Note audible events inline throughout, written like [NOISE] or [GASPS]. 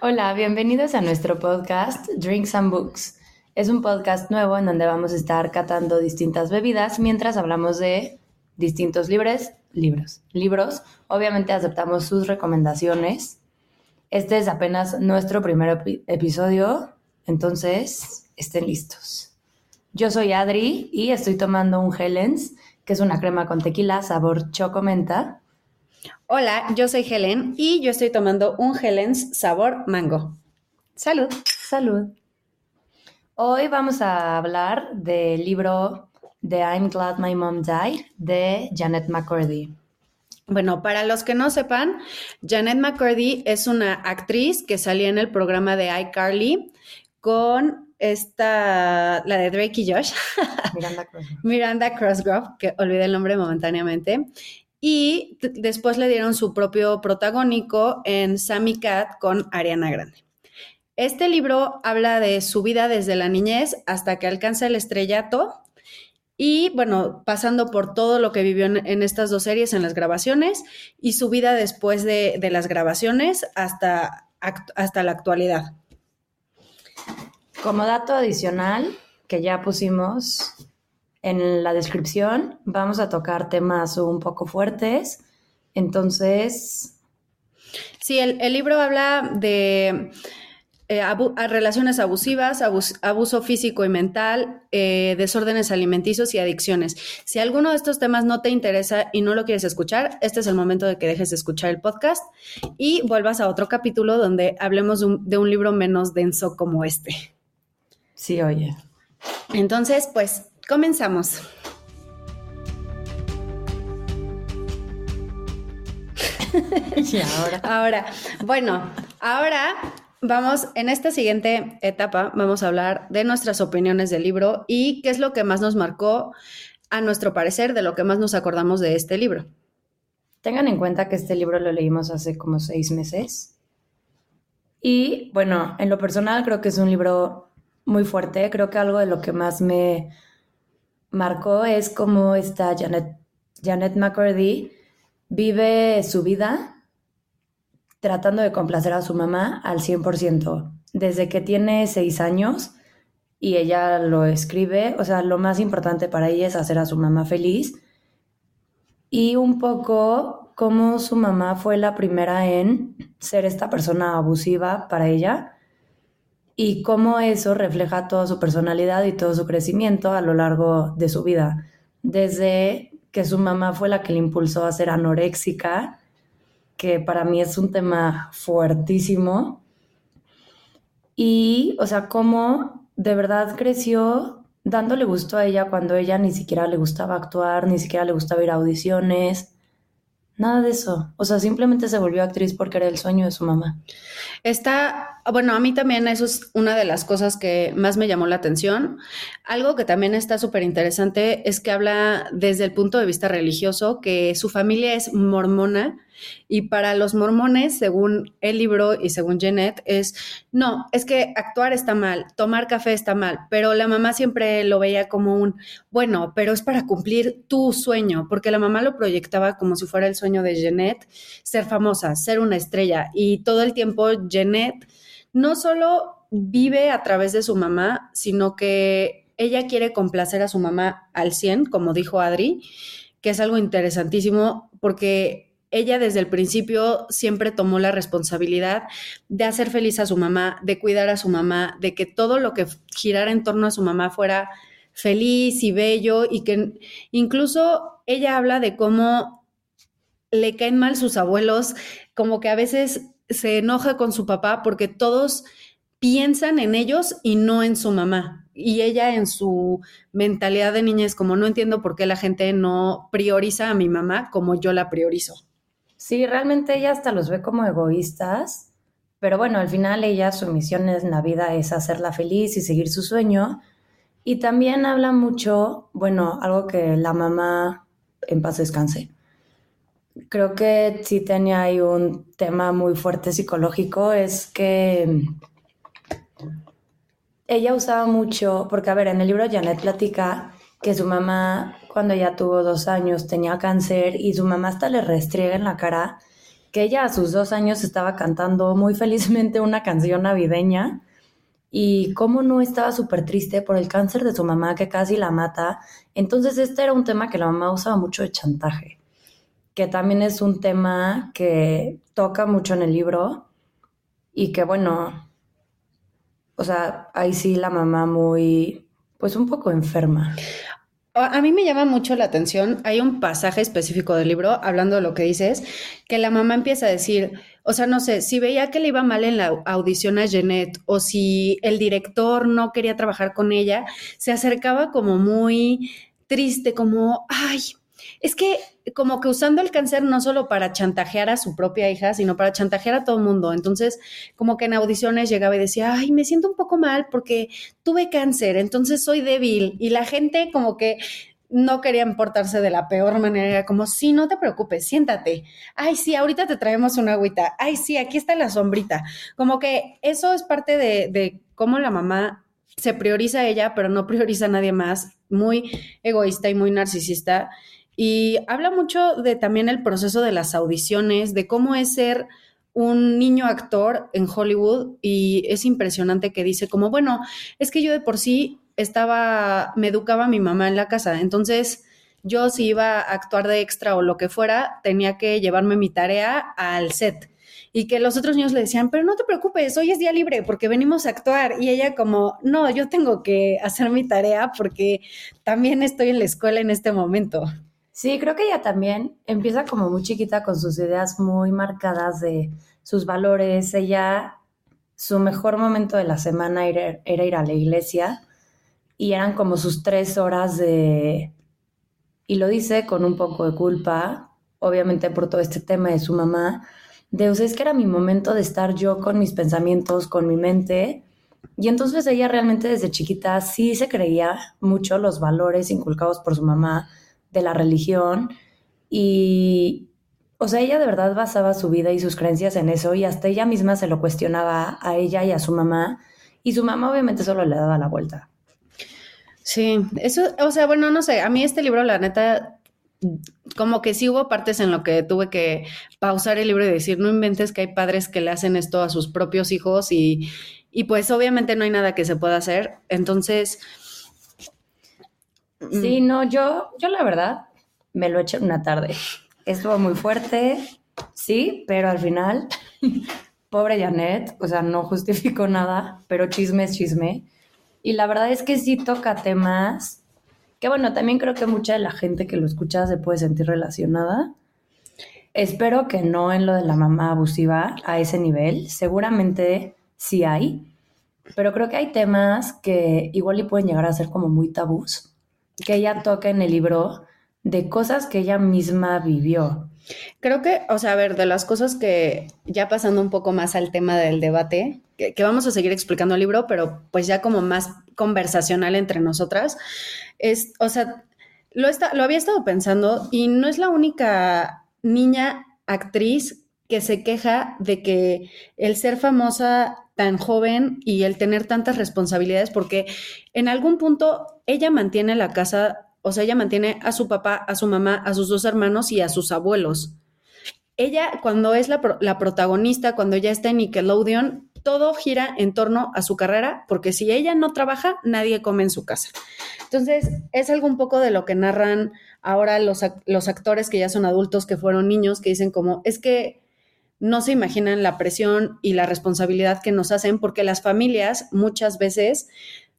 Hola, bienvenidos a nuestro podcast Drinks and Books. Es un podcast nuevo en donde vamos a estar catando distintas bebidas mientras hablamos de distintos libros, libros, libros. Obviamente aceptamos sus recomendaciones. Este es apenas nuestro primer episodio, entonces estén listos. Yo soy Adri y estoy tomando un Helens, que es una crema con tequila sabor chocomenta Hola, yo soy Helen y yo estoy tomando un Helen's sabor mango. Salud. Salud. Hoy vamos a hablar del libro de I'm Glad My Mom Died de Janet McCurdy. Bueno, para los que no sepan, Janet McCurdy es una actriz que salía en el programa de iCarly con esta, la de Drake y Josh. Miranda Crossgrove. [LAUGHS] Miranda Crossgrove, que olvidé el nombre momentáneamente y después le dieron su propio protagónico en Sammy Cat con Ariana Grande. Este libro habla de su vida desde la niñez hasta que alcanza el estrellato y bueno, pasando por todo lo que vivió en, estas dos series, en las grabaciones y su vida después de, las grabaciones hasta, hasta la actualidad. Como dato adicional que ya pusimos en la descripción vamos a tocar temas un poco fuertes. Entonces... Sí, el, libro habla de eh, relaciones abusivas, abuso físico y mental, eh, desórdenes alimenticios y adicciones. Si alguno de estos temas no te interesa y no lo quieres escuchar, este es el momento de que dejes de escuchar el podcast y vuelvas a otro capítulo donde hablemos de un libro menos denso como este. Sí, oye. Entonces, pues Comenzamos. [LAUGHS] y ahora. Ahora, bueno, ahora vamos, en esta siguiente etapa, vamos a hablar de nuestras opiniones del libro y qué es lo que más nos marcó, a nuestro parecer, de lo que más nos acordamos de este libro. Tengan en cuenta que este libro lo leímos hace como seis meses. Y bueno, en lo personal creo que es un libro muy fuerte. Creo que algo de lo que más me marcó es como esta Janet, Janet McCurdy vive su vida tratando de complacer a su mamá al 100%, desde que tiene seis años y ella lo escribe, o sea, lo más importante para ella es hacer a su mamá feliz. Y un poco como su mamá fue la primera en ser esta persona abusiva para ella y cómo eso refleja toda su personalidad y todo su crecimiento a lo largo de su vida. Desde que su mamá fue la que le impulsó a ser anoréxica, que para mí es un tema fuertísimo. Y, o sea, cómo de verdad creció dándole gusto a ella cuando ella ni siquiera le gustaba actuar, ni siquiera le gustaba ir a audiciones. Nada de eso. O sea, simplemente se volvió actriz porque era el sueño de su mamá. Está, bueno, a mí también eso es una de las cosas que más me llamó la atención. Algo que también está súper interesante es que habla desde el punto de vista religioso, que su familia es mormona y para los mormones, según el libro y según Jeanette, es, no, es que actuar está mal, tomar café está mal, pero la mamá siempre lo veía como un, bueno, pero es para cumplir tu sueño, porque la mamá lo proyectaba como si fuera el sueño de Jeanette, ser famosa, ser una estrella. Y todo el tiempo Jeanette no solo vive a través de su mamá, sino que ella quiere complacer a su mamá al 100, como dijo Adri, que es algo interesantísimo porque ella desde el principio siempre tomó la responsabilidad de hacer feliz a su mamá, de cuidar a su mamá, de que todo lo que girara en torno a su mamá fuera feliz y bello y que incluso ella habla de cómo le caen mal sus abuelos, como que a veces se enoja con su papá porque todos piensan en ellos y no en su mamá. Y ella en su mentalidad de niña es como no entiendo por qué la gente no prioriza a mi mamá como yo la priorizo. Sí, realmente ella hasta los ve como egoístas, pero bueno, al final ella su misión en la vida es hacerla feliz y seguir su sueño. Y también habla mucho, bueno, algo que la mamá en paz descanse. Creo que sí tenía ahí un tema muy fuerte psicológico, es que ella usaba mucho, porque a ver, en el libro Janet platica que su mamá cuando ella tuvo dos años tenía cáncer y su mamá hasta le restriega en la cara que ella a sus dos años estaba cantando muy felizmente una canción navideña y cómo no estaba súper triste por el cáncer de su mamá que casi la mata. Entonces este era un tema que la mamá usaba mucho de chantaje, que también es un tema que toca mucho en el libro y que bueno, o sea, ahí sí la mamá muy, pues un poco enferma. A mí me llama mucho la atención, hay un pasaje específico del libro, hablando de lo que dices, que la mamá empieza a decir, o sea, no sé, si veía que le iba mal en la audición a Jeanette o si el director no quería trabajar con ella, se acercaba como muy triste, como, ay, es que como que usando el cáncer no solo para chantajear a su propia hija, sino para chantajear a todo el mundo. Entonces, como que en audiciones llegaba y decía, ay, me siento un poco mal porque tuve cáncer, entonces soy débil. Y la gente como que no quería portarse de la peor manera, era como, sí, no te preocupes, siéntate. Ay, sí, ahorita te traemos una agüita. Ay, sí, aquí está la sombrita. Como que eso es parte de, de cómo la mamá se prioriza a ella, pero no prioriza a nadie más, muy egoísta y muy narcisista. Y habla mucho de también el proceso de las audiciones, de cómo es ser un niño actor en Hollywood y es impresionante que dice como, bueno, es que yo de por sí estaba, me educaba mi mamá en la casa, entonces yo si iba a actuar de extra o lo que fuera, tenía que llevarme mi tarea al set. Y que los otros niños le decían, pero no te preocupes, hoy es día libre porque venimos a actuar. Y ella como, no, yo tengo que hacer mi tarea porque también estoy en la escuela en este momento. Sí, creo que ella también empieza como muy chiquita con sus ideas muy marcadas de sus valores. Ella, su mejor momento de la semana era, ir a la iglesia y eran como sus tres horas de... Y lo dice con un poco de culpa, obviamente por todo este tema de su mamá, de, o sea, es que era mi momento de estar yo con mis pensamientos, con mi mente. Y entonces ella realmente desde chiquita sí se creía mucho los valores inculcados por su mamá de la religión y, o sea, ella de verdad basaba su vida y sus creencias en eso y hasta ella misma se lo cuestionaba a ella y a su mamá y su mamá obviamente solo le daba la vuelta. Sí, eso, o sea, bueno, no sé, a mí este libro, la neta, como que sí hubo partes en lo que tuve que pausar el libro y decir, no inventes que hay padres que le hacen esto a sus propios hijos y, y pues obviamente no hay nada que se pueda hacer. Entonces, Sí, no, yo, yo la verdad me lo eché en una tarde. Estuvo muy fuerte, sí, pero al final, pobre Janet, o sea, no justificó nada, pero chisme es chisme. Y la verdad es que sí toca temas que, bueno, también creo que mucha de la gente que lo escucha se puede sentir relacionada. Espero que no en lo de la mamá abusiva a ese nivel, seguramente sí hay, pero creo que hay temas que igual y pueden llegar a ser como muy tabús que ella toca en el libro de cosas que ella misma vivió. Creo que, o sea, a ver, de las cosas que ya pasando un poco más al tema del debate, que, vamos a seguir explicando el libro, pero pues ya como más conversacional entre nosotras, es, o sea, lo, está, lo había estado pensando y no es la única niña actriz que se queja de que el ser famosa tan joven y el tener tantas responsabilidades, porque en algún punto ella mantiene la casa, o sea, ella mantiene a su papá, a su mamá, a sus dos hermanos y a sus abuelos. Ella, cuando es la, la protagonista, cuando ya está en Nickelodeon, todo gira en torno a su carrera, porque si ella no trabaja, nadie come en su casa. Entonces, es algo un poco de lo que narran ahora los, los actores que ya son adultos, que fueron niños, que dicen como, es que no se imaginan la presión y la responsabilidad que nos hacen porque las familias muchas veces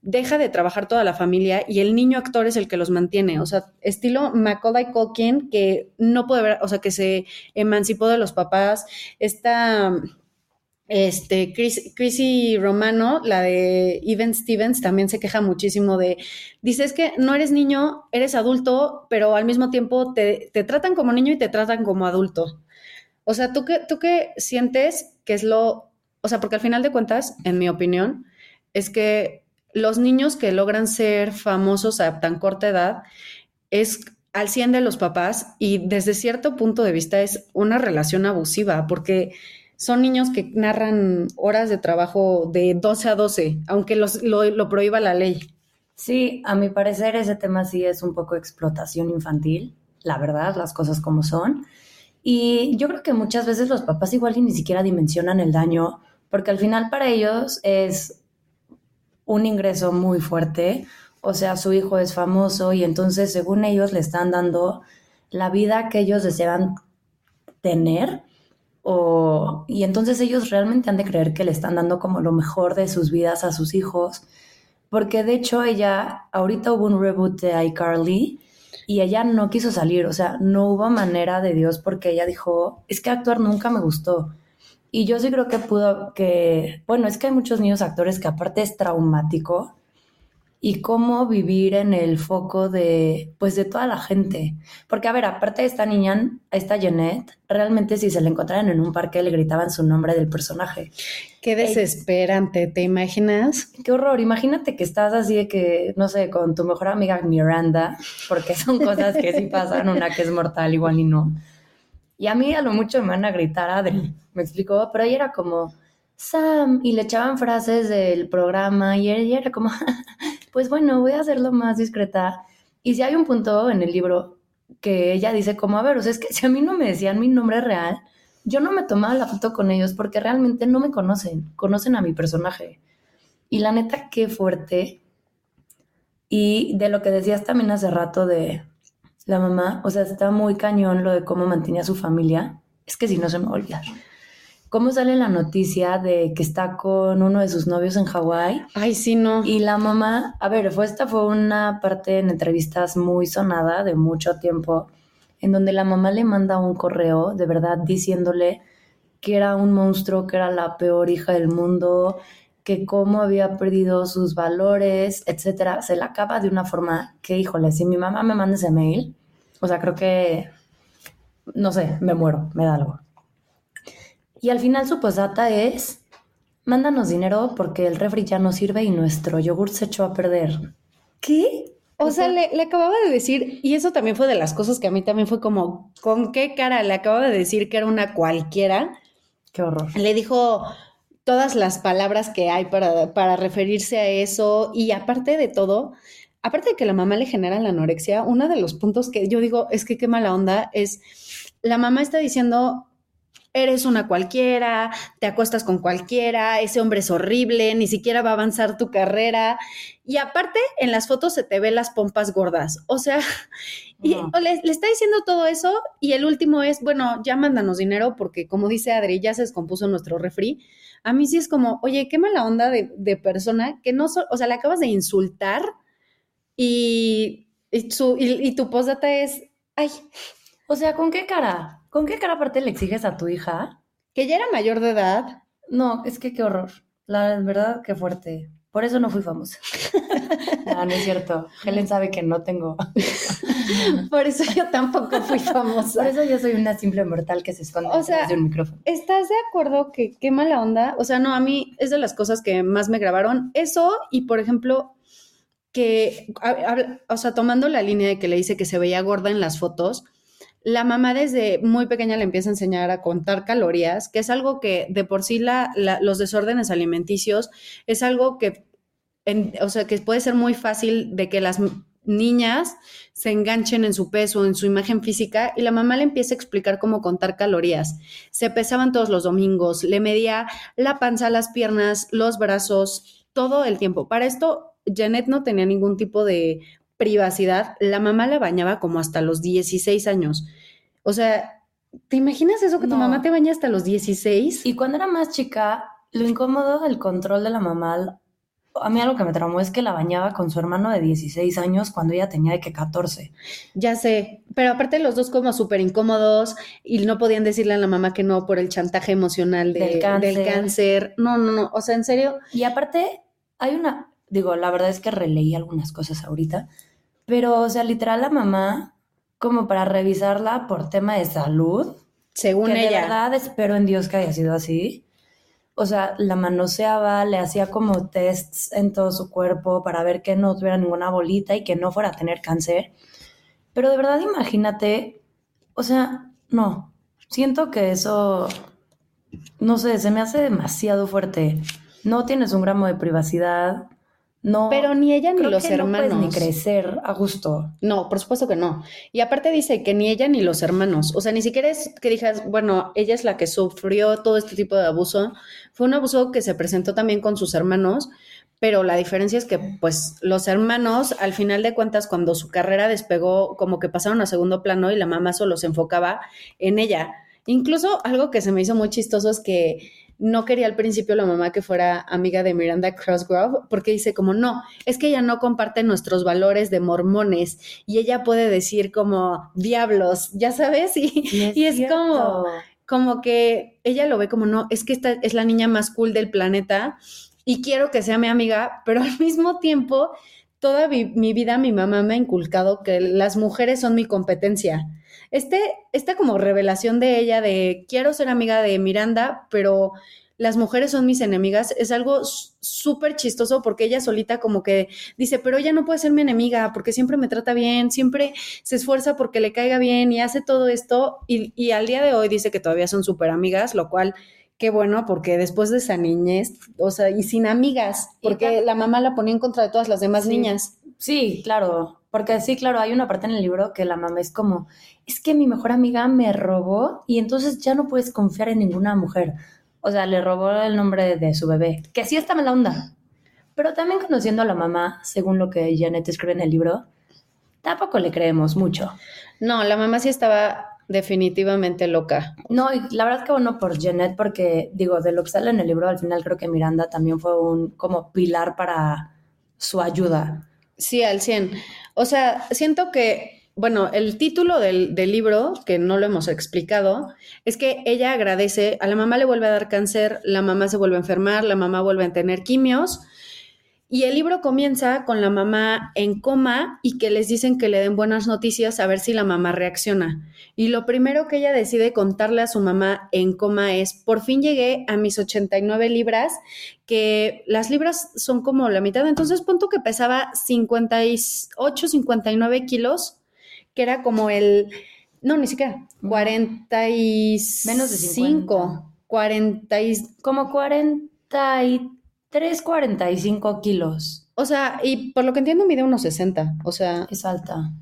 deja de trabajar toda la familia y el niño actor es el que los mantiene. O sea, estilo Macaulay Culkin, que no puede ver, o sea, que se emancipó de los papás. Esta, este, Chris, Chrissy Romano, la de Even Stevens, también se queja muchísimo de, dices que no eres niño, eres adulto, pero al mismo tiempo te, te tratan como niño y te tratan como adulto. O sea, ¿tú qué, ¿tú qué sientes que es lo, o sea, porque al final de cuentas, en mi opinión, es que los niños que logran ser famosos a tan corta edad es al 100 de los papás y desde cierto punto de vista es una relación abusiva porque son niños que narran horas de trabajo de 12 a 12, aunque los, lo, lo prohíba la ley. Sí, a mi parecer ese tema sí es un poco explotación infantil, la verdad, las cosas como son. Y yo creo que muchas veces los papás igual ni siquiera dimensionan el daño, porque al final para ellos es un ingreso muy fuerte, o sea, su hijo es famoso y entonces según ellos le están dando la vida que ellos desean tener o, y entonces ellos realmente han de creer que le están dando como lo mejor de sus vidas a sus hijos, porque de hecho ella, ahorita hubo un reboot de iCarly y ella no quiso salir, o sea, no hubo manera de Dios porque ella dijo, es que actuar nunca me gustó. Y yo sí creo que pudo, que, bueno, es que hay muchos niños actores que aparte es traumático y cómo vivir en el foco de, pues, de toda la gente. Porque, a ver, aparte de esta niña, esta Jeanette, realmente si se la encontraran en un parque le gritaban su nombre del personaje. Qué desesperante, ¿te imaginas? Qué horror, imagínate que estás así de que, no sé, con tu mejor amiga Miranda, porque son cosas que sí pasan, una que es mortal igual y no. Y a mí a lo mucho me van a gritar Adri, me explicó, pero ella era como, Sam, y le echaban frases del programa y ella era como, [LAUGHS] pues bueno, voy a hacerlo más discreta. Y si hay un punto en el libro que ella dice como, a ver, o sea, es que si a mí no me decían mi nombre real, yo no me tomaba la foto con ellos porque realmente no me conocen, conocen a mi personaje. Y la neta, qué fuerte. Y de lo que decías también hace rato de la mamá, o sea, está muy cañón lo de cómo mantenía a su familia. Es que si no se me va cómo sale la noticia de que está con uno de sus novios en Hawái. Ay, sí, no. Y la mamá, a ver, fue esta fue una parte en entrevistas muy sonada de mucho tiempo, en donde la mamá le manda un correo, de verdad, diciéndole que era un monstruo, que era la peor hija del mundo, que cómo había perdido sus valores, etcétera. Se la acaba de una forma que, híjole, si mi mamá me manda ese mail, o sea, creo que, no sé, me muero, me da algo. Y al final su posata es, mándanos dinero porque el refri ya no sirve y nuestro yogur se echó a perder. ¿Qué? O sea, le, acababa de decir, y eso también fue de las cosas que a mí también fue como, ¿con qué cara? Le acababa de decir que era una cualquiera. Qué horror. Le dijo todas las palabras que hay para, para referirse a eso y aparte de todo, aparte de que la mamá le genera la anorexia, uno de los puntos que yo digo es que qué mala onda es, la mamá está diciendo, eres una cualquiera, te acuestas con cualquiera, ese hombre es horrible, ni siquiera va a avanzar tu carrera. Y aparte, en las fotos se te ve las pompas gordas. O sea, [LAUGHS] y le, está diciendo todo eso y el último es, bueno, ya mándanos dinero porque como dice Adri, ya se descompuso nuestro refri. A mí sí es como, oye, qué mala onda de, persona que no, o sea, le acabas de insultar y, y, y tu postdata es, ay. O sea, ¿con qué cara? ¿Con qué cara aparte le exiges a tu hija? Que ya era mayor de edad. No, es que qué horror. La verdad, qué fuerte. Por eso no fui famosa. [LAUGHS] no, no es cierto. Helen sabe que no tengo. [LAUGHS] Por eso yo tampoco fui famosa. Por eso yo soy una simple mortal que se esconde o sea, de un micrófono. ¿Estás de acuerdo que qué mala onda? O sea, no, a mí es de las cosas que más me grabaron. Eso y, por ejemplo, que, o sea, tomando la línea de que le dice que se veía gorda en las fotos, la mamá desde muy pequeña le empieza a enseñar a contar calorías, que es algo que de por sí la, los desórdenes alimenticios es algo que, o sea, que puede ser muy fácil de que las niñas se enganchen en su peso, en su imagen física, y la mamá le empieza a explicar cómo contar calorías. Se pesaban todos los domingos, le medía la panza, las piernas, los brazos, todo el tiempo. Para esto, Janet no tenía ningún tipo de privacidad, la mamá la bañaba como hasta los 16 años. O sea, ¿te imaginas eso que tu mamá te baña hasta los 16? Y cuando era más chica, lo incómodo del control de la mamá, a mí algo que me traumó es que la bañaba con su hermano de 16 años cuando ella tenía de que 14. Ya sé, pero aparte los dos como súper incómodos y no podían decirle a la mamá que no por el chantaje emocional del, cáncer. del cáncer. No, no, no, o sea, en serio. Y aparte hay una, digo, la verdad es que releí algunas cosas ahorita, pero, o sea, literal la mamá, como para revisarla por tema de salud. Según que ella. De verdad espero en Dios que haya sido así. O sea, la manoseaba, le hacía como tests en todo su cuerpo para ver que no tuviera ninguna bolita y que no fuera a tener cáncer. Pero de verdad imagínate, o sea, no, siento que eso, no sé, se me hace demasiado fuerte. No tienes un gramo de privacidad, no. Pero ni ella ni los que hermanos. No ni crecer a gusto. No, por supuesto que no. Y aparte dice que ni ella ni los hermanos, o sea, ni siquiera es que digas, bueno, ella es la que sufrió todo este tipo de abuso. Fue un abuso que se presentó también con sus hermanos, pero la diferencia es que, pues, los hermanos, al final de cuentas, cuando su carrera despegó, como que pasaron a segundo plano y la mamá solo se enfocaba en ella. Incluso algo que se me hizo muy chistoso es que no quería al principio la mamá que fuera amiga de Miranda Crossgrove, porque dice como, no, es que ella no comparte nuestros valores de mormones y ella puede decir como, diablos, ya sabes, y, y es, como, como que ella lo ve como, no, es que esta es la niña más cool del planeta y quiero que sea mi amiga, pero al mismo tiempo, toda mi, vida mi mamá me ha inculcado que las mujeres son mi competencia. Este, esta como revelación de ella de quiero ser amiga de Miranda, pero las mujeres son mis enemigas, es algo súper chistoso porque ella solita como que dice, pero ella no puede ser mi enemiga porque siempre me trata bien, siempre se esfuerza porque le caiga bien y hace todo esto y, y al día de hoy dice que todavía son súper amigas, lo cual qué bueno porque después de esa niñez, o sea, y sin amigas, porque la mamá la ponía en contra de todas las demás sí. niñas. Sí, claro, porque sí, claro, hay una parte en el libro que la mamá es como, es que mi mejor amiga me robó y entonces ya no puedes confiar en ninguna mujer. O sea, le robó el nombre de su bebé, que sí está mala onda. Pero también conociendo a la mamá, según lo que Janet escribe en el libro, tampoco le creemos mucho. No, la mamá sí estaba definitivamente loca. No, y la verdad que bueno por Janet, porque digo, de lo que sale en el libro, al final creo que Miranda también fue un como pilar para su ayuda. Sí, al 100. O sea, siento que bueno, el título del, del, libro, que no lo hemos explicado, es que ella agradece, a la mamá le vuelve a dar cáncer, la mamá se vuelve a enfermar, la mamá vuelve a tener quimios, y el libro comienza con la mamá en coma y que les dicen que le den buenas noticias a ver si la mamá reacciona. Y lo primero que ella decide contarle a su mamá en coma es, por fin llegué a mis 89 libras, que las libras son como la mitad, entonces punto que pesaba 58, 59 kilos que era como el, no, ni siquiera, 40 y... Menos de 50. 40 y... Como 43, 45 kilos. O sea, y por lo que entiendo mide unos 60, o sea... Es alta.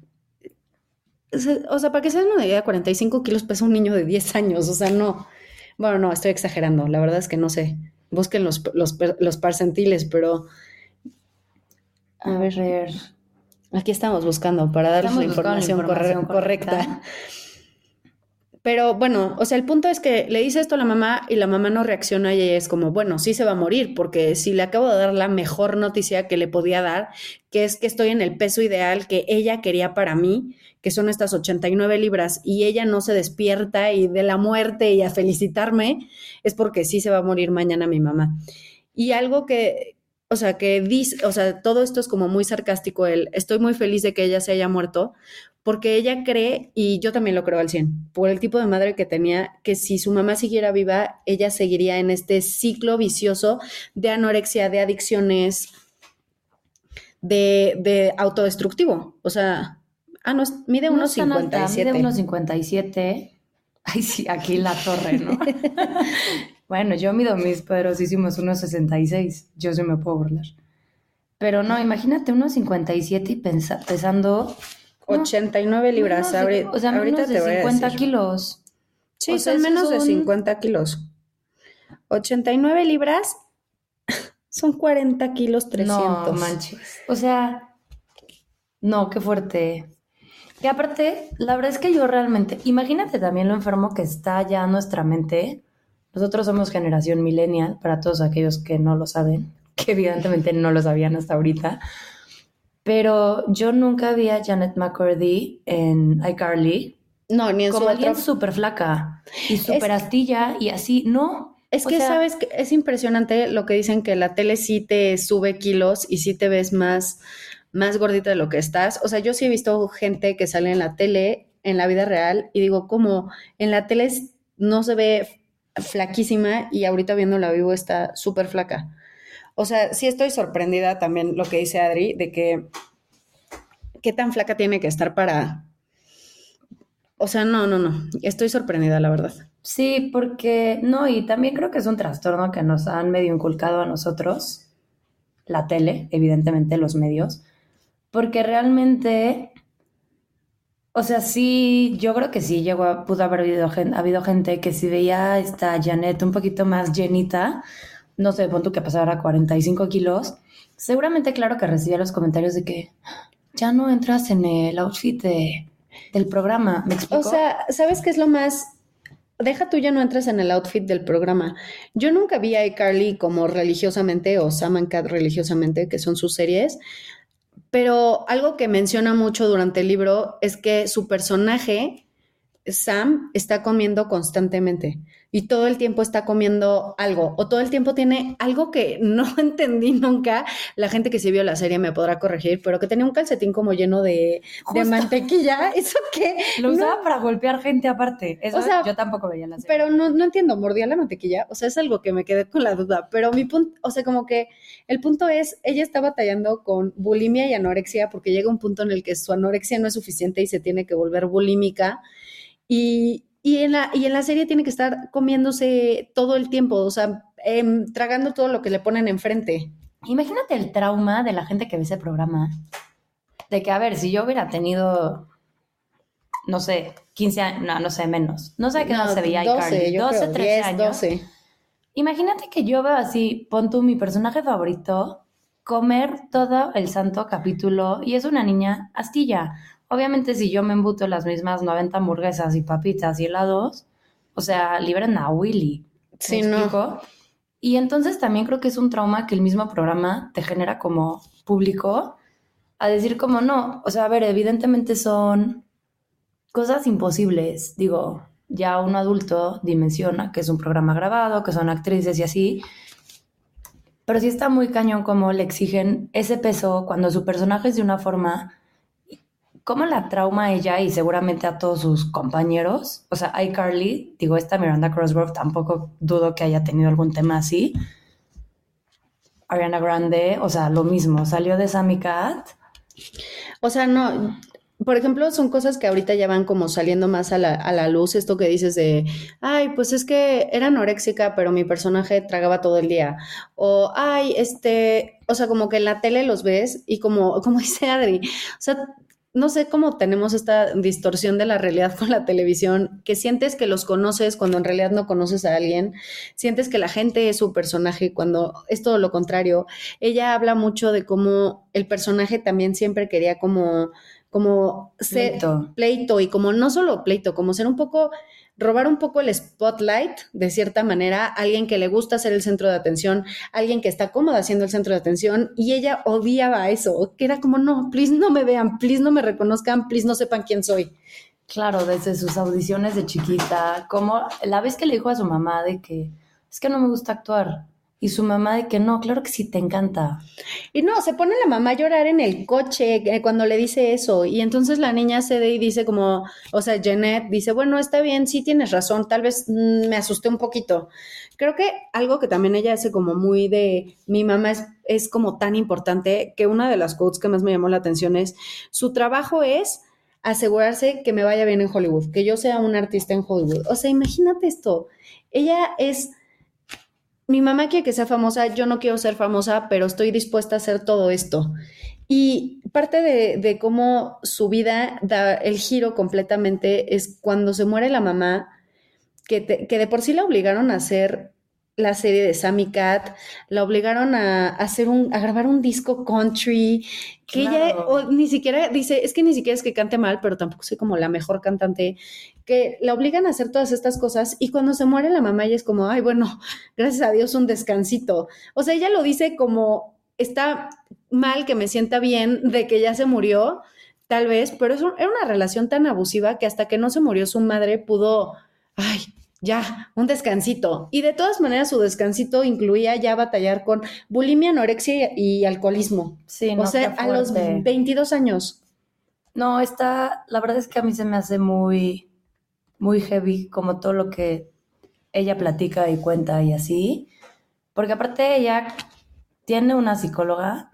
O sea, para que se den una idea, 45 kilos pesa un niño de 10 años, o sea, no... Bueno, no, estoy exagerando, la verdad es que no sé. Busquen los, los, los percentiles, pero... A ver... Aquí estamos buscando para darles la información, la información correcta. correcta. Pero bueno, o sea, el punto es que le dice esto a la mamá y la mamá no reacciona y ella es como, bueno, sí se va a morir porque si le acabo de dar la mejor noticia que le podía dar, que es que estoy en el peso ideal que ella quería para mí, que son estas 89 libras, y ella no se despierta y de la muerte y a felicitarme, es porque sí se va a morir mañana mi mamá. Y algo que, o sea, que dice, o sea, todo esto es como muy sarcástico, el estoy muy feliz de que ella se haya muerto, porque ella cree, y yo también lo creo al 100, por el tipo de madre que tenía, que si su mamá siguiera viva, ella seguiría en este ciclo vicioso de anorexia, de adicciones, de, de autodestructivo. O sea, ah, no, mide no unos 57. Mide unos 57. Ay, sí, aquí la torre, ¿no? [LAUGHS] bueno, yo mido mis poderosísimos unos 66. Yo sí me puedo burlar. Pero no, imagínate unos 57 y pensa, pesando 89 libras. De, o sea, ahorita menos de te voy 50 a decir. kilos. Sí, O sea, son menos de [LAUGHS] son- 50 kilos. 89 libras son 40 kilos 300. No manches. O sea, no, qué fuerte. Y aparte, la verdad es que yo realmente, imagínate también lo enfermo que está ya nuestra mente. Nosotros somos generación millennial, para todos aquellos que no lo saben, que evidentemente no lo sabían hasta ahorita. Pero yo nunca vi a Janet McCurdy en iCarly No, ni en su como alguien otro- súper flaca y súper astilla y así. No. Es O que, sea- ¿sabes? que Es impresionante lo que dicen que la tele sí te sube kilos y sí te ves más, más gordita de lo que estás. O sea, yo sí he visto gente que sale en la tele, en la vida real, y digo, como en la tele no se ve flaquísima y ahorita viéndola vivo está súper flaca. O sea, sí estoy sorprendida también lo que dice Adri, de que qué tan flaca tiene que estar para... O sea, no, no, no. Estoy sorprendida, la verdad. Sí, porque no, y también creo que es un trastorno que nos han medio inculcado a nosotros, la tele, evidentemente los medios, porque realmente, o sea, sí, yo creo que sí llegó, pudo haber habido, habido gente que si veía esta Janet un poquito más llenita, no sé, pon tú que pasara 45 kilos, seguramente claro que recibía los comentarios de que ya no entras en el outfit del programa, ¿me explico? O sea, ¿sabes qué es lo más deja tú ya no entras en el outfit del programa. Yo nunca vi a iCarly como religiosamente o Sam Cat religiosamente, que son sus series, pero algo que menciona mucho durante el libro es que su personaje, Sam, está comiendo constantemente y todo el tiempo está comiendo algo o todo el tiempo tiene algo que no [LAUGHS] entendí nunca. La gente que sí vio la serie me podrá corregir, pero que tenía un calcetín como lleno de, mantequilla. [LAUGHS] ¿Eso qué? Lo usaba para golpear gente aparte. Eso yo tampoco veía la serie. Pero no, no entiendo, ¿mordía la mantequilla? O sea, es algo que me quedé con la duda. Pero mi punto, o sea, como que el punto es, ella está batallando con bulimia y anorexia porque llega un punto en el que su anorexia no es suficiente y se tiene que volver bulímica. Y, y en, la, y en la serie tiene que estar comiéndose todo el tiempo, o sea, em, tragando todo lo que le ponen enfrente. Imagínate el trauma de la gente que ve ese programa. De que, a ver, si yo hubiera tenido, no sé, 15 años, no, no sé, menos. No sé qué no, se veía 12, 12 13 años. 12. Imagínate que yo veo así, pon tú mi personaje favorito, comer todo el santo capítulo y es una niña astilla. Obviamente, si yo me embuto las mismas 90 hamburguesas y papitas y helados, o sea, libren a Willy. Sí, no. Y entonces también creo que es un trauma que el mismo programa te genera como público a decir como no, o sea, a ver, evidentemente son cosas imposibles. Digo, ya un adulto dimensiona que es un programa grabado, que son actrices y así. Pero sí está muy cañón como le exigen ese peso cuando su personaje es de una forma cómo la trauma ella y seguramente a todos sus compañeros. O sea, iCarly, digo, esta Miranda Crossgrove tampoco dudo que haya tenido algún tema así. Ariana Grande, o sea, lo mismo, salió de Sammy Cat. O sea, no, por ejemplo, son cosas que ahorita ya van como saliendo más a la, a la, luz, esto que dices de, ay, pues es que era anoréxica, pero mi personaje tragaba todo el día. O, ay, este, o sea, como que en la tele los ves y como, como [LAUGHS] dice Adri, o sea, no sé cómo tenemos esta distorsión de la realidad con la televisión, que sientes que los conoces cuando en realidad no conoces a alguien, sientes que la gente es su personaje cuando es todo lo contrario. Ella habla mucho de cómo el personaje también siempre quería como como ser pleito y como no solo pleito, como ser un poco robar un poco el spotlight, de cierta manera, alguien que le gusta ser el centro de atención, alguien que está cómoda siendo el centro de atención, y ella odiaba eso, que era como, no, please no me vean, please no me reconozcan, please no sepan quién soy. Claro, desde sus audiciones de chiquita, como la vez que le dijo a su mamá de que es que no me gusta actuar, y su mamá de que no, claro que sí, te encanta. Y no, se pone la mamá a llorar en el coche eh, cuando le dice eso. Y entonces la niña cede y dice como, o sea, Jeanette dice, bueno, está bien, sí tienes razón, tal vez mm, me asusté un poquito. Creo que algo que también ella hace como muy de, mi mamá es, es como tan importante, que una de las quotes que más me llamó la atención es, su trabajo es asegurarse que me vaya bien en Hollywood, que yo sea un artista en Hollywood. O sea, imagínate esto, ella es mi mamá quiere que sea famosa, yo no quiero ser famosa, pero estoy dispuesta a hacer todo esto. Y parte de, cómo su vida da el giro completamente es cuando se muere la mamá, que, que de por sí la obligaron a hacer la serie de Sammy Cat, la obligaron a, hacer un, a grabar un disco country, que ella ni siquiera dice, es que ni siquiera es que cante mal, pero tampoco soy como la mejor cantante, que la obligan a hacer todas estas cosas y cuando se muere la mamá ella es como, ay, bueno, [LAUGHS] gracias a Dios un descansito. O sea, ella lo dice como, está mal que me sienta bien de que ya se murió, tal vez, pero es era una relación tan abusiva que hasta que no se murió su madre pudo, ay, ya, un descansito. Y de todas maneras, su descansito incluía ya batallar con bulimia, anorexia y alcoholismo. Sí, no, O sea, a los 22 años. No, está, la verdad es que a mí se me hace muy, muy heavy como todo lo que ella platica y cuenta y así. Porque aparte ella tiene una psicóloga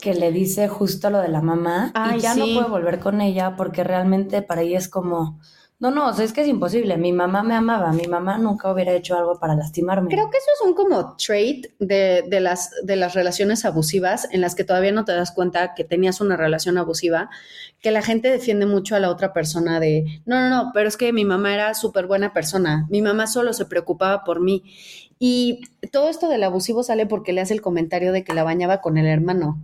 que le dice justo lo de la mamá y ya no puede volver con ella porque realmente para ella es como No, no, es que es imposible. Mi mamá me amaba, mi mamá nunca hubiera hecho algo para lastimarme. Creo que eso es un como trait de, de, las, de las relaciones abusivas en las que todavía no te das cuenta que tenías una relación abusiva, que la gente defiende mucho a la otra persona de, no, no, no, pero es que mi mamá era súper buena persona, mi mamá solo se preocupaba por mí. Y todo esto del abusivo sale porque le hace el comentario de que la bañaba con el hermano.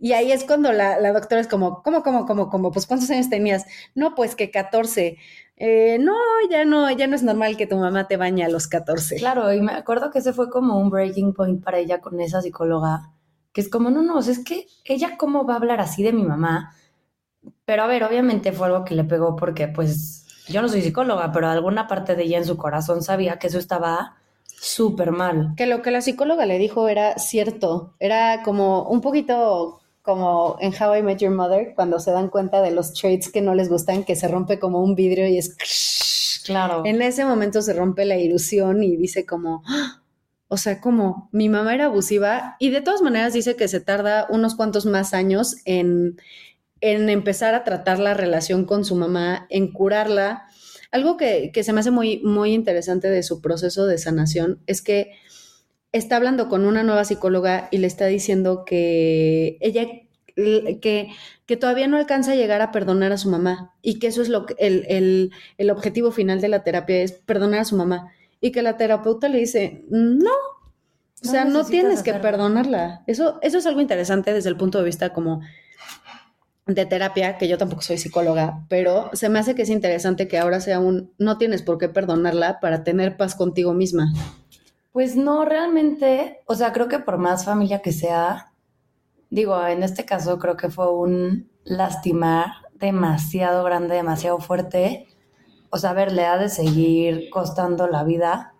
Y ahí es cuando la, la doctora es como, ¿cómo, cómo, cómo, cómo? Pues ¿cuántos años tenías? No, pues que 14. Eh, no, ya no, ya no es normal que tu mamá te bañe a los 14. Claro, y me acuerdo que ese fue como un breaking point para ella con esa psicóloga, que es como, no, no, o sea, es que ella cómo va a hablar así de mi mamá. Pero a ver, obviamente fue algo que le pegó porque pues yo no soy psicóloga, pero alguna parte de ella en su corazón sabía que eso estaba súper mal. Que lo que la psicóloga le dijo era cierto, era como un poquito como en How I Met Your Mother, cuando se dan cuenta de los traits que no les gustan, que se rompe como un vidrio y es... [LAUGHS] Claro. En ese momento se rompe la ilusión y dice como, ¡Ah! o sea, como mi mamá era abusiva y de todas maneras dice que se tarda unos cuantos más años en, en empezar a tratar la relación con su mamá, en curarla. Algo que, que se me hace muy, muy interesante de su proceso de sanación es que está hablando con una nueva psicóloga y le está diciendo que ella que, que todavía no alcanza a llegar a perdonar a su mamá y que eso es lo que el, el, el objetivo final de la terapia es perdonar a su mamá y que la terapeuta le dice no o sea, no, tienes que perdonarla. Eso, eso es algo interesante desde el punto de vista como de terapia, que yo tampoco soy psicóloga, pero se me hace que es interesante que ahora sea un no tienes por qué perdonarla para tener paz contigo misma. Pues no, realmente, o sea, creo que por más familia que sea, digo, en este caso creo que fue un lastimar demasiado grande, demasiado fuerte. O sea, a ha de seguir costando la vida.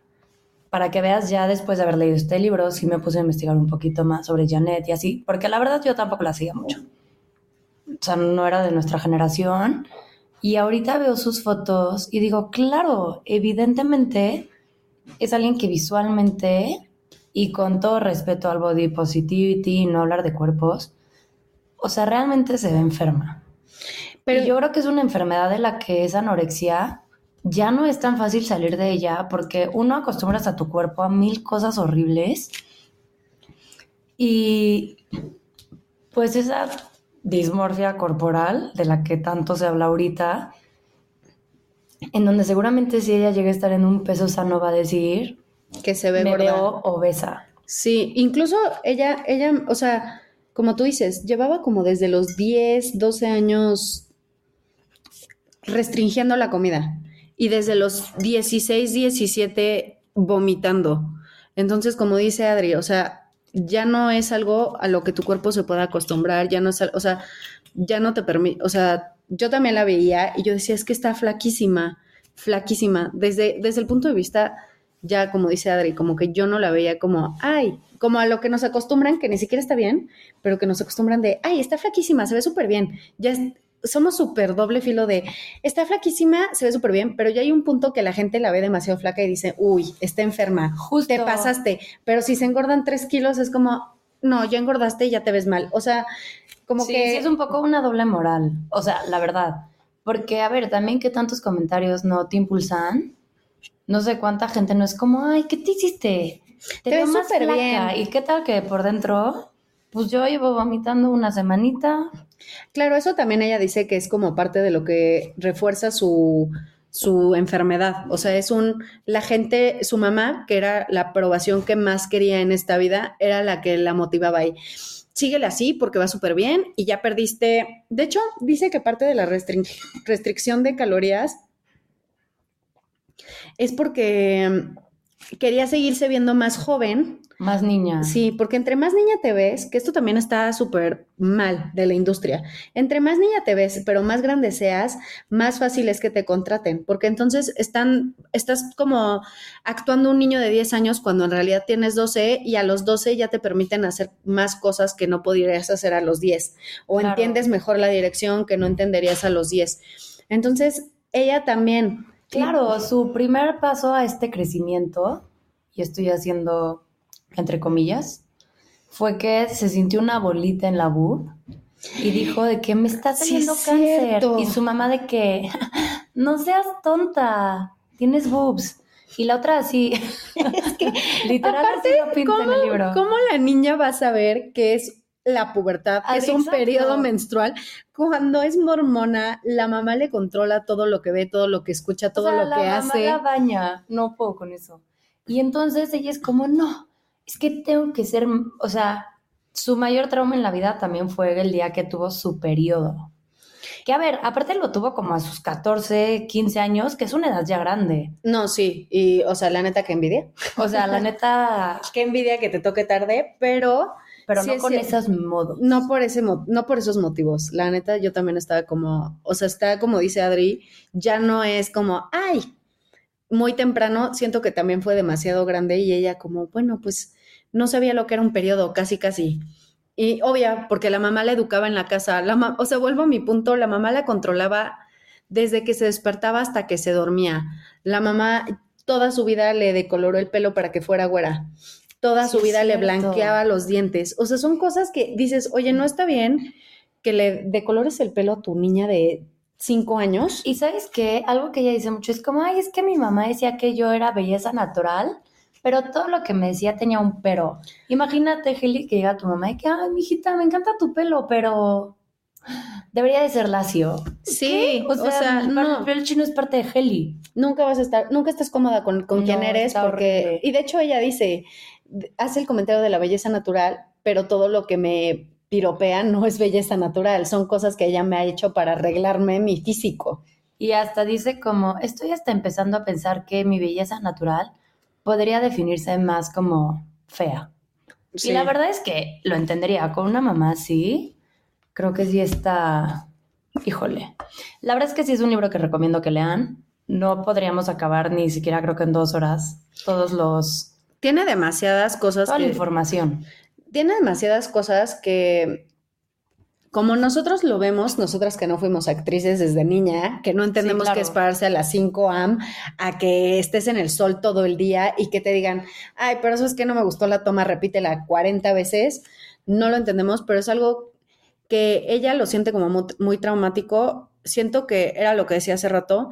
Para que veas ya después de haber leído este libro, sí me puse a investigar un poquito más sobre Janet y así, porque la verdad yo tampoco la seguía mucho. O sea, no era de nuestra generación. Y ahorita veo sus fotos y digo, claro, evidentemente es alguien que visualmente y con todo respeto al body positivity y no hablar de cuerpos, o sea, realmente se ve enferma. Pero yo creo que es una enfermedad de la que esa anorexia ya no es tan fácil salir de ella porque uno acostumbras a tu cuerpo a mil cosas horribles y pues esa dismorfia corporal de la que tanto se habla ahorita, en donde seguramente si ella llega a estar en un peso sano va a decir que se ve me gorda. veo obesa. Sí, incluso ella, ella, o sea, como tú dices, llevaba como desde los 10, 12 años restringiendo la comida y desde los 16, 17 vomitando. Entonces, como dice Adri, o sea, ya no es algo a lo que tu cuerpo se pueda acostumbrar, ya no es, o sea, ya no te permite, o sea, yo también la veía y yo decía, es que está flaquísima, flaquísima, desde, desde el punto de vista, ya como dice Adri, como que yo no la veía como, ay, como a lo que nos acostumbran, que ni siquiera está bien, pero que nos acostumbran de, ay, está flaquísima, se ve súper bien, ya es, somos súper doble filo de, está flaquísima, se ve súper bien, pero ya hay un punto que la gente la ve demasiado flaca y dice, uy, está enferma, Justo. te pasaste, pero si se engordan tres kilos es como, no, ya engordaste y ya te ves mal, o sea, como sí, que... sí, es un poco una doble moral, o sea, la verdad. Porque, a ver, también que tantos comentarios no te impulsan. No sé cuánta gente no es como, ay, ¿qué te hiciste? Te veo ves más súper flaca". bien. ¿Y qué tal que por dentro? Pues yo llevo vomitando una semanita. Claro, eso también ella dice que es como parte de lo que refuerza su, su enfermedad. O sea, es un, la gente, su mamá, que era la aprobación que más quería en esta vida, era la que la motivaba ahí. Síguele así porque va súper bien y ya perdiste. De hecho, dice que parte de la restricción de calorías es porque quería seguirse viendo más joven Más niña. Sí, porque entre más niña te ves, que esto también está súper mal de la industria, entre más niña te ves, pero más grande seas, más fácil es que te contraten, porque entonces están, estás como actuando un niño de 10 años cuando en realidad tienes 12 y a los 12 ya te permiten hacer más cosas que no podrías hacer a los 10, o Claro. entiendes mejor la dirección que no entenderías a los 10. Entonces, ella también. Claro, su primer paso a este crecimiento, y estoy haciendo entre comillas, fue que se sintió una bolita en la boob y dijo de que me está Sí, saliendo es cáncer. cierto. Y su mamá de que [LAUGHS] no seas tonta, tienes boobs. Y la otra así, [LAUGHS] es que [LAUGHS] literal así lo pinta en el libro. ¿Cómo la niña va a saber que es la pubertad, que es un periodo menstrual? Cuando es mormona, la mamá le controla todo lo que ve, todo lo que escucha, todo o sea, lo la que mamá hace. la baña, no puedo con eso. Y entonces ella es como, no, es que tengo que ser, o sea, su mayor trauma en la vida también fue el día que tuvo su periodo. Que a ver, aparte lo tuvo como a sus 14, 15 años, que es una edad ya grande. No, sí, y o sea, la neta que envidia. O sea, la [LAUGHS] neta, Qué envidia que te toque tarde, pero pero Sí, no es con esos modos. no por ese no por esos motivos. La neta yo también estaba como, o sea, está como dice Adri, ya no es como, ay, muy temprano, siento que también fue demasiado grande y ella como, bueno, pues no sabía lo que era un periodo, casi casi. Y obvia, porque la mamá la educaba en la casa, la o sea, vuelvo a mi punto, la mamá la controlaba desde que se despertaba hasta que se dormía. La mamá toda su vida le decoloró el pelo para que fuera güera. Toda Sí, su vida le blanqueaba los dientes. O sea, son cosas que dices, oye, no está bien que le decolores el pelo a tu niña de cinco años. Y sabes qué, algo que ella dice mucho es como, ay, es que mi mamá decía que yo era belleza natural, pero todo lo que me decía tenía un pero. Imagínate, Heli, que llega tu mamá y que, ay, mijita, me encanta tu pelo, pero debería de ser lacio. Sí, O sea, el no. pelo chino es parte de Heli. nunca vas a estar, nunca estás cómoda con, con No, quién eres, porque, horrible. y de hecho ella dice, hace el comentario de la belleza natural, pero todo lo que me piropean no es belleza natural, son cosas que ella me ha hecho para arreglarme mi físico. Y hasta dice como, estoy hasta empezando a pensar que mi belleza natural podría definirse más como fea. Y la verdad es que lo entendería con una mamá así. Creo que sí está. Híjole. La verdad es que sí es un libro que recomiendo que lean. No podríamos acabar ni siquiera, creo que en dos horas, todos los. Tiene demasiadas cosas toda la información. tiene demasiadas cosas que, como nosotros lo vemos, nosotras que no fuimos actrices desde niña, que no entendemos claro. que es pararse a las 5 am, a que estés en el sol todo el día y que te digan, ay, pero eso es que no me gustó la toma, repítela 40 veces, no lo entendemos, pero es algo que ella lo siente como mu- muy, traumático. Siento que era lo que decía hace rato.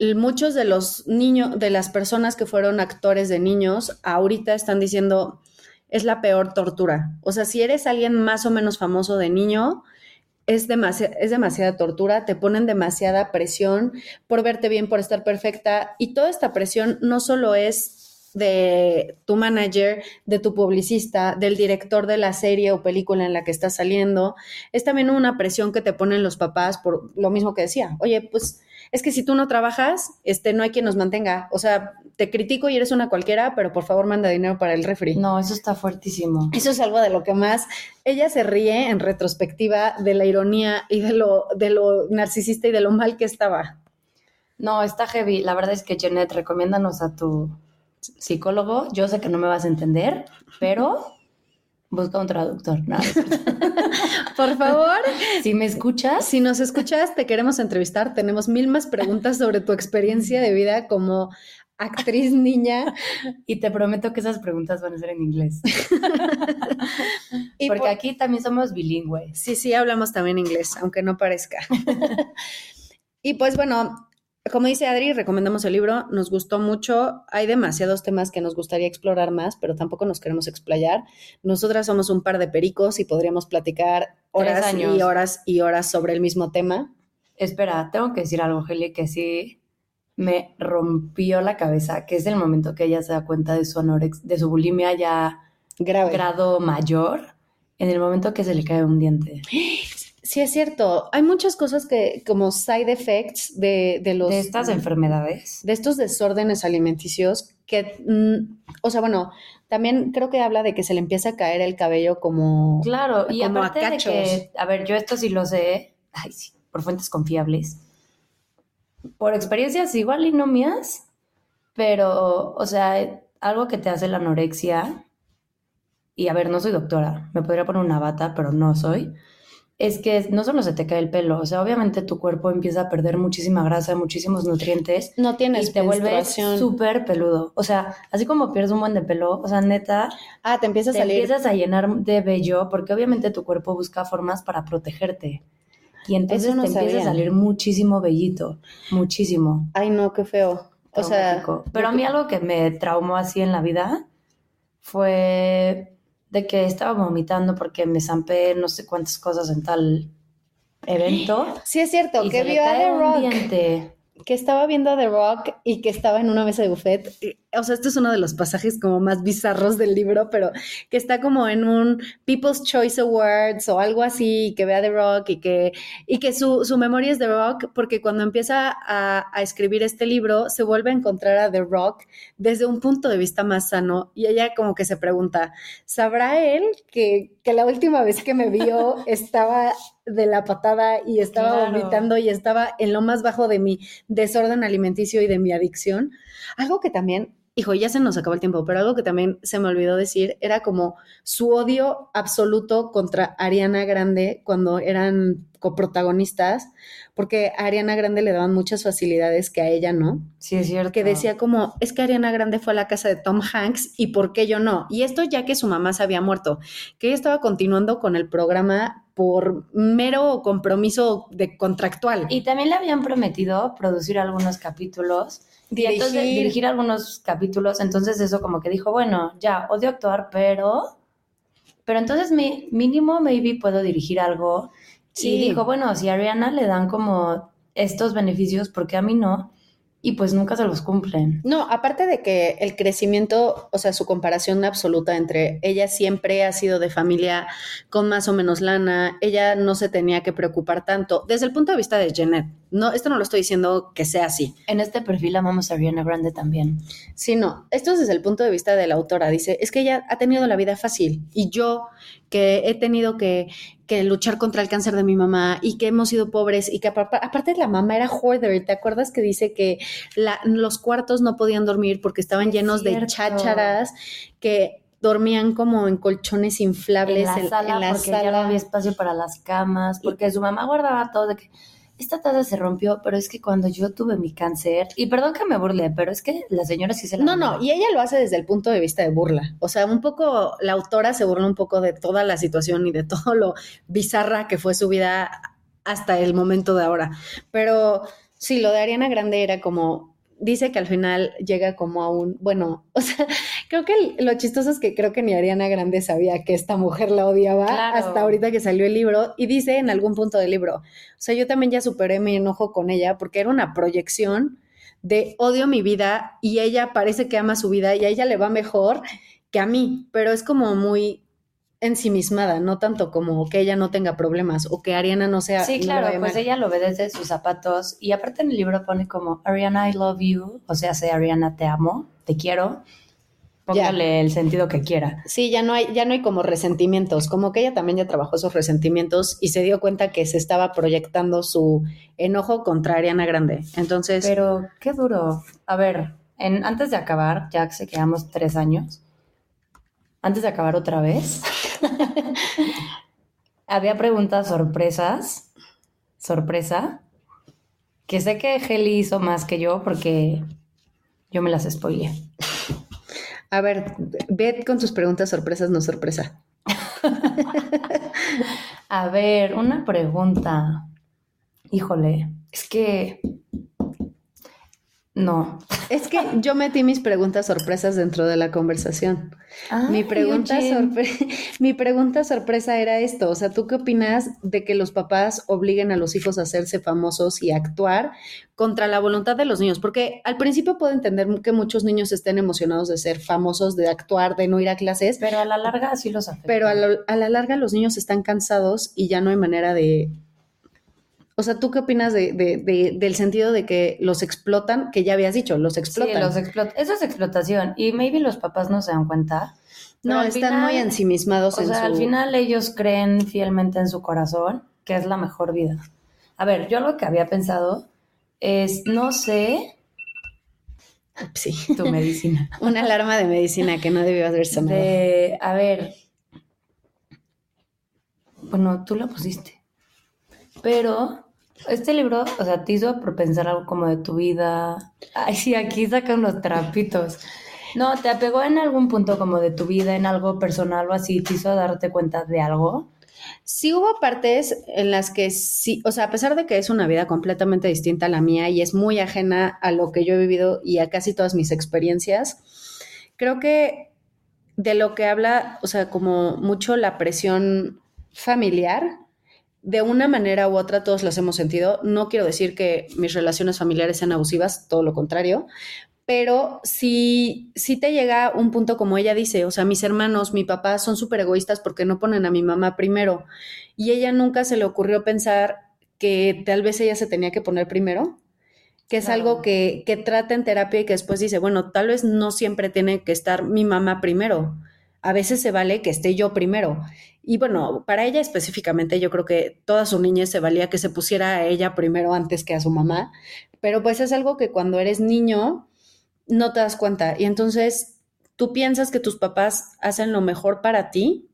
Muchos de los niños, de las personas que fueron actores de niños, ahorita están diciendo, es la peor tortura. O sea, si eres alguien más o menos famoso de niño, es, demasi- es demasiada tortura, te ponen demasiada presión por verte bien, por estar perfecta. Y toda esta presión no solo es de tu manager, de tu publicista, del director de la serie o película en la que estás saliendo, es también una presión que te ponen los papás por lo mismo que decía. Oye, pues es que si tú no trabajas, este, no hay quien nos mantenga. O sea, te critico y eres una cualquiera, pero por favor manda dinero para el refri. No, eso está fuertísimo. Eso es algo de lo que más ella se ríe en retrospectiva de la ironía y de lo, de lo narcisista y de lo mal que estaba. No, está heavy. La verdad es que, Janet, recomiéndanos a tu psicólogo. Yo sé que no me vas a entender, pero busca un traductor. No, [LAUGHS] Por favor, si me escuchas, si nos escuchas, te queremos entrevistar. Tenemos mil más preguntas sobre tu experiencia de vida como actriz niña. [LAUGHS] y te prometo que esas preguntas van a ser en inglés. [LAUGHS] Y Porque por- aquí también somos bilingües. Sí, sí, hablamos también inglés, aunque no parezca. y pues bueno, como dice Adri, recomendamos el libro, nos gustó mucho, hay demasiados temas que nos gustaría explorar más, pero tampoco nos queremos explayar. Nosotras somos un par de pericos y podríamos platicar horas años. y horas y horas sobre el mismo tema. Espera, tengo que decir algo, Heli, que sí me rompió la cabeza, que es el momento que ella se da cuenta de su anorex, de su bulimia ya Grave. grado mayor, en el momento que se le cae un diente. [GASPS] sí, es cierto. Hay muchas cosas que, como side effects de, de los... De estas enfermedades. de estos desórdenes alimenticios que, mm, o sea, bueno, también creo que habla de que se le empieza a caer el cabello como... Claro, y como a aparte de que, a ver, yo esto sí lo sé, ay sí, por fuentes confiables. Por experiencias igual y no mías, pero, o sea, algo que te hace la anorexia, y a ver, no soy doctora, me podría poner una bata, pero no soy, es que no solo se te cae el pelo, o sea, obviamente tu cuerpo empieza a perder muchísima grasa, muchísimos nutrientes, No tienes y te vuelves súper peludo. O sea, así como pierdes un buen de pelo, o sea, neta, Ah, te empieza a salir. empiezas a llenar de vello porque obviamente tu cuerpo busca formas para protegerte. Y entonces no te empieza a salir muchísimo vellito, muchísimo. Ay, no, qué feo. O sea, pero a mí algo que me traumó así en la vida fue de que estaba vomitando porque me zampé no sé cuántas cosas en tal evento. sí es cierto, y que vio a The Rock. diente. que estaba viendo a The Rock y que estaba en una mesa de buffet. Y, O sea, este es uno de los pasajes como más bizarros del libro, pero que está como en un People's Choice Awards o algo así, y que ve a The Rock y que, y que su, su memoria es The Rock, porque cuando empieza a, a escribir este libro, se vuelve a encontrar a The Rock desde un punto de vista más sano y ella como que se pregunta, ¿sabrá él que, que la última vez que me vio estaba de la patada y estaba Claro. vomitando y estaba en lo más bajo de mi desorden alimenticio y de mi adicción? Algo que también, hijo, ya se nos acabó el tiempo, pero algo que también se me olvidó decir era como su odio absoluto contra Ariana Grande cuando eran coprotagonistas, porque a Ariana Grande le daban muchas facilidades que a ella no Sí, es cierto. que decía como, es que Ariana Grande fue a la casa de Tom Hanks y por qué yo no. Y esto ya que su mamá se había muerto, que ella estaba continuando con el programa por mero compromiso de contractual. Y también le habían prometido producir algunos capítulos. Y entonces Dirigir. dirigir algunos capítulos. Entonces eso como que dijo, bueno, ya, odio actuar, pero... Pero entonces mi, mínimo maybe puedo dirigir algo. Sí. Y dijo, bueno, si a Ariana le dan como estos beneficios, ¿por qué a mí no? Y pues nunca se los cumplen. No, aparte de que el crecimiento, o sea, su comparación absoluta entre ella siempre ha sido de familia con más o menos lana, ella no se tenía que preocupar tanto, desde el punto de vista de Jeanette. No, esto no lo estoy diciendo que sea así, En este perfil amamos a Ariana Grande también. Sí, no, esto es desde el punto de vista de la autora. Dice, es que ella ha tenido la vida fácil y yo que he tenido que, que luchar contra el cáncer de mi mamá y que hemos sido pobres y que apar- aparte la mamá era hoarder. ¿Te acuerdas que dice que la- los cuartos no podían dormir porque estaban Es llenos de chácharas que dormían como en colchones inflables en la sala, en la porque ya no había espacio para las camas, porque su mamá guardaba todo de que esta taza se rompió, pero es que cuando yo tuve mi cáncer, y perdón que me burle, pero es que la señora sí se la No, no, y ella lo hace desde el punto de vista de burla. O sea, un poco, la autora se burla un poco de toda la situación y de todo lo bizarra que fue su vida hasta el momento de ahora. Pero sí, lo de Ariana Grande era como, dice que al final llega como a un, bueno, [LAUGHS] o sea, creo que lo chistoso es que creo que ni Ariana Grande sabía que esta mujer la odiaba Claro. hasta ahorita que salió el libro y dice en algún punto del libro, o sea, yo también ya superé mi enojo con ella porque era una proyección de odio mi vida y ella parece que ama su vida y a ella le va mejor que a mí, pero es como muy ensimismada, no tanto como que ella no tenga problemas o que Ariana no sea... Sí, claro, pues ella lo ve desde sus zapatos y aparte en el libro pone como Ariana, I love you, o sea, sé Ariana, te amo, te quiero, póngale el sentido que quiera. Sí, ya no hay, ya no hay como resentimientos, como que ella también ya trabajó esos resentimientos y se dio cuenta que se estaba proyectando su enojo contra Ariana Grande. Entonces, Pero qué duro. A ver, en, antes de acabar, ya que se quedamos tres años, antes de acabar otra vez, [LAUGHS] había preguntas sorpresas, sorpresa, que sé que Heli hizo más que yo porque yo me las spoileé. A ver, ve con tus preguntas sorpresas, no sorpresa. [LAUGHS] A ver, una pregunta. Híjole, es que... No. Es que yo metí mis preguntas sorpresas dentro de la conversación. Mi pregunta, sorpre- [LAUGHS] mi pregunta sorpresa era esto, o sea, ¿tú qué opinas de que los papás obliguen a los hijos a hacerse famosos y a actuar contra la voluntad de los niños? Porque al principio puedo entender que muchos niños estén emocionados de ser famosos, de actuar, de no ir a clases, Pero a la larga sí los afecta. pero a, lo- a la larga los niños están cansados y ya no hay manera de... O sea, ¿tú qué opinas de, de- de- del sentido de que los explotan, que ya habías dicho, los explotan? Sí, los explot- Eso es explotación. Y maybe los papás no se dan cuenta. no, están final- muy ensimismados O en sea, su... al final ellos creen fielmente en su corazón que es la mejor vida. A ver, yo lo que había pensado es, no sé, Sí. tu medicina. [LAUGHS] Una alarma de medicina que no debió haber sonado. De, a ver, bueno, tú la pusiste. Pero este libro, o sea, te hizo por pensar algo como de tu vida. Ay, sí, aquí sacan los trapitos. No, te apegó en algún punto como de tu vida, en algo personal o así, te hizo darte cuenta de algo. Sí hubo partes en las que sí, o sea, a pesar de que es una vida completamente distinta a la mía y es muy ajena a lo que yo he vivido y a casi todas mis experiencias, creo que de lo que habla, o sea, como mucho la presión familiar, de una manera u otra todos las hemos sentido. No quiero decir que mis relaciones familiares sean abusivas, todo lo contrario, pero si, si te llega un punto como ella dice, o sea, mis hermanos, mi papá son súper egoístas porque no ponen a mi mamá primero. Y ella nunca se le ocurrió pensar que tal vez ella se tenía que poner primero, que es algo que, que trata en terapia y que después dice, bueno, tal vez no siempre tiene que estar mi mamá primero, a veces se vale que esté yo primero. Y bueno, para ella específicamente, yo creo que toda su niñez se valía que se pusiera a ella primero antes que a su mamá, pero pues es algo que cuando eres niño no te das cuenta. Y entonces tú piensas que tus papás hacen lo mejor para ti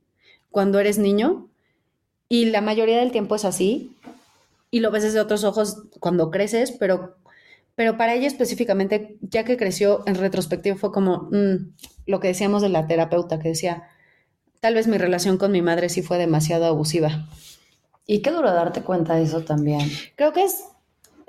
cuando eres niño y la mayoría del tiempo es así y lo ves desde otros ojos cuando creces, pero, pero para ella específicamente, ya que creció en retrospectiva, fue como mm, lo que decíamos de la terapeuta, que decía, tal vez mi relación con mi madre sí fue demasiado abusiva. Y qué duro darte cuenta de eso también. Creo que es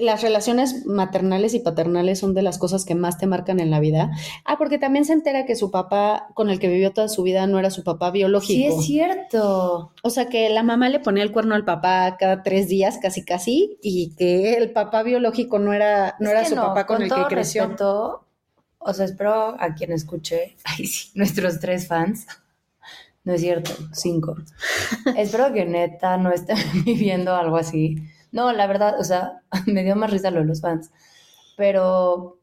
las relaciones maternales y paternales son de las cosas que más te marcan en la vida. Ah, porque también se entera que su papá con el que vivió toda su vida no era su papá biológico. Sí, es cierto. O sea, que la mamá le ponía el cuerno al papá cada tres días, casi casi, y que el papá biológico no era, no era su papá con, el que creció. Respeto, o sea, espero a quien escuche, [LAUGHS] ay, sí, nuestros tres fans no es cierto, cinco. [LAUGHS] Espero que neta no estén [LAUGHS] viviendo algo así. No, la verdad, o sea, [LAUGHS] me dio más risa lo de los fans. Pero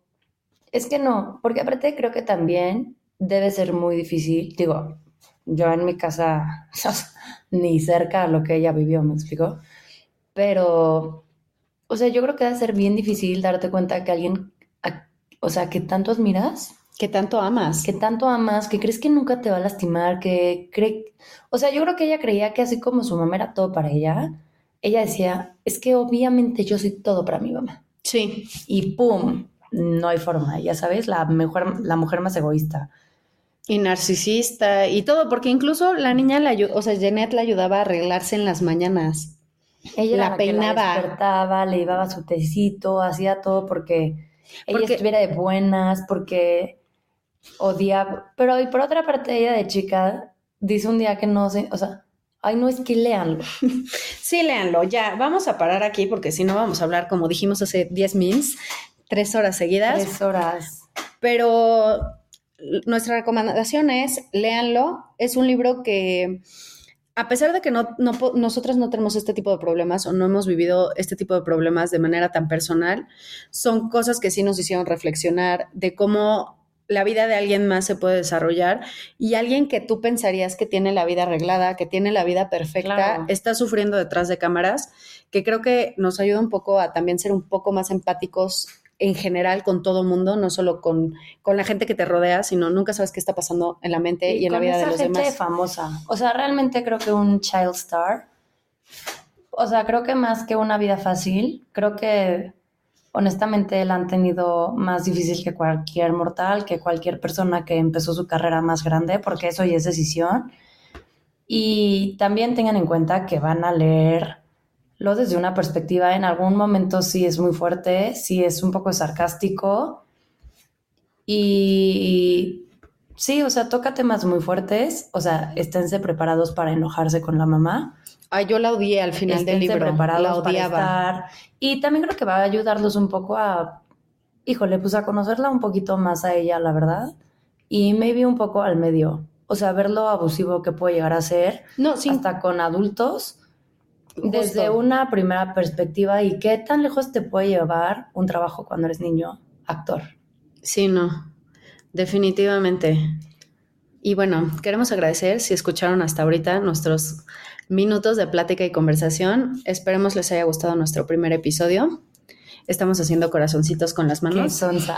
es que no, porque aparte creo que también debe ser muy difícil. Digo, yo en mi casa, [LAUGHS] ni cerca a lo que ella vivió, me explico. Pero, o sea, yo creo que debe ser bien difícil darte cuenta que alguien, o sea, que tanto admiras que tanto amas. Que tanto amas, que crees que nunca te va a lastimar, que cree... O sea, yo creo que ella creía que así como su mamá era todo para ella, ella decía, es que obviamente yo soy todo para mi mamá. Sí. Y ¡pum! No hay forma, ya sabes, la, mejor, la mujer más egoísta. Y narcisista y todo, porque incluso la niña, la, o sea, Jeanette la ayudaba a arreglarse en las mañanas. Ella la, peinaba. la despertaba, le llevaba su tecito, hacía todo porque ella estuviera de buenas, porque odiaba, pero y por otra parte ella de chica dice un día que no sé, o sea, ay no es que leanlo. [LAUGHS] Sí, léanlo, ya, vamos a parar aquí porque si no vamos a hablar, como dijimos hace 10 mins, tres horas seguidas. Tres horas. Pero nuestra recomendación es, léanlo, es un libro que a pesar de que no, no, nosotros no tenemos este tipo de problemas o no hemos vivido este tipo de problemas de manera tan personal, son cosas que sí nos hicieron reflexionar de cómo la vida de alguien más se puede desarrollar y alguien que tú pensarías que tiene la vida arreglada, que tiene la vida perfecta, está sufriendo detrás de cámaras, que creo que nos ayuda un poco a también ser un poco más empáticos en general con todo mundo, no solo con, con la gente que te rodea, sino nunca sabes qué está pasando en la mente y, en la vida de los gente demás. famosa. O sea, realmente creo que un child star, o sea, creo que más que una vida fácil, creo que honestamente la han tenido más difícil que cualquier mortal, que cualquier persona que empezó su carrera más grande, porque eso ya es decisión. Y también tengan en cuenta que van a leerlo desde una perspectiva, en algún momento sí es muy fuerte, sí es un poco sarcástico. Y sí, o sea, toca temas muy fuertes, o sea, esténse preparados para enojarse con la mamá Ay, yo la odié al final del libro. Preparados la odiaba. Y también creo que va a ayudarlos un poco a, híjole, pues a conocerla un poquito más a ella, la verdad. Y maybe un poco al medio. O sea, ver lo abusivo que puede llegar a ser. No, sí. Hasta con adultos. Desde una primera perspectiva y qué tan lejos te puede llevar un trabajo cuando eres niño, actor. Sí, no. Definitivamente. Y bueno, queremos agradecer si escucharon hasta ahorita nuestros minutos de plática y conversación. Esperemos les haya gustado nuestro primer episodio. Estamos haciendo corazoncitos con las manos. Qué sonsa.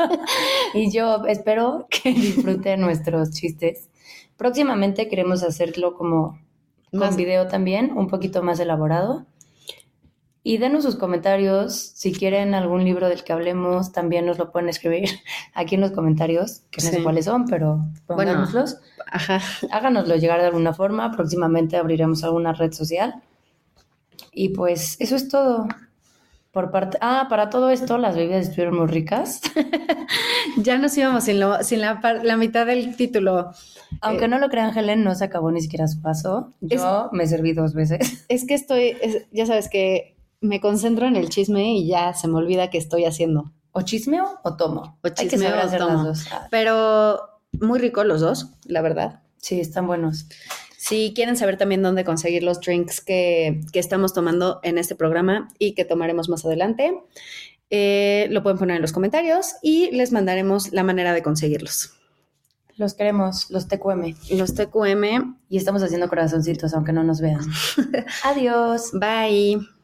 [LAUGHS] y yo espero que [LAUGHS] disfruten nuestros chistes. Próximamente queremos hacerlo como con video también, un poquito más elaborado. Y denos sus comentarios. Si quieren algún libro del que hablemos, también nos lo pueden escribir [LAUGHS] aquí en los comentarios, que no sé cuáles son, pero Bueno. pónganoslos. Ajá. Háganoslo llegar de alguna forma. Próximamente abriremos alguna red social. Y pues eso es todo. Por parte. Ah, para todo esto, las bebidas estuvieron muy ricas. [LAUGHS] Ya nos íbamos sin, lo- sin la, la mitad del título. Aunque Eh, no lo crean, Helen no se acabó ni siquiera su vaso. Yo me serví dos veces. Es que estoy, es- ya sabes que me concentro en el chisme y ya se me olvida que estoy haciendo. ¿O chismeo o tomo? O Hay que chismeo o tomo. las dos. Ah, Pero muy ricos los dos, la verdad. Sí, están buenos. Si quieren saber también dónde conseguir los drinks que, que estamos tomando en este programa y que tomaremos más adelante, eh, lo pueden poner en los comentarios y les mandaremos la manera de conseguirlos. Los queremos, los TQM. Los TQM, Y estamos haciendo corazoncitos, aunque no nos vean. [LAUGHS] Adiós. bye.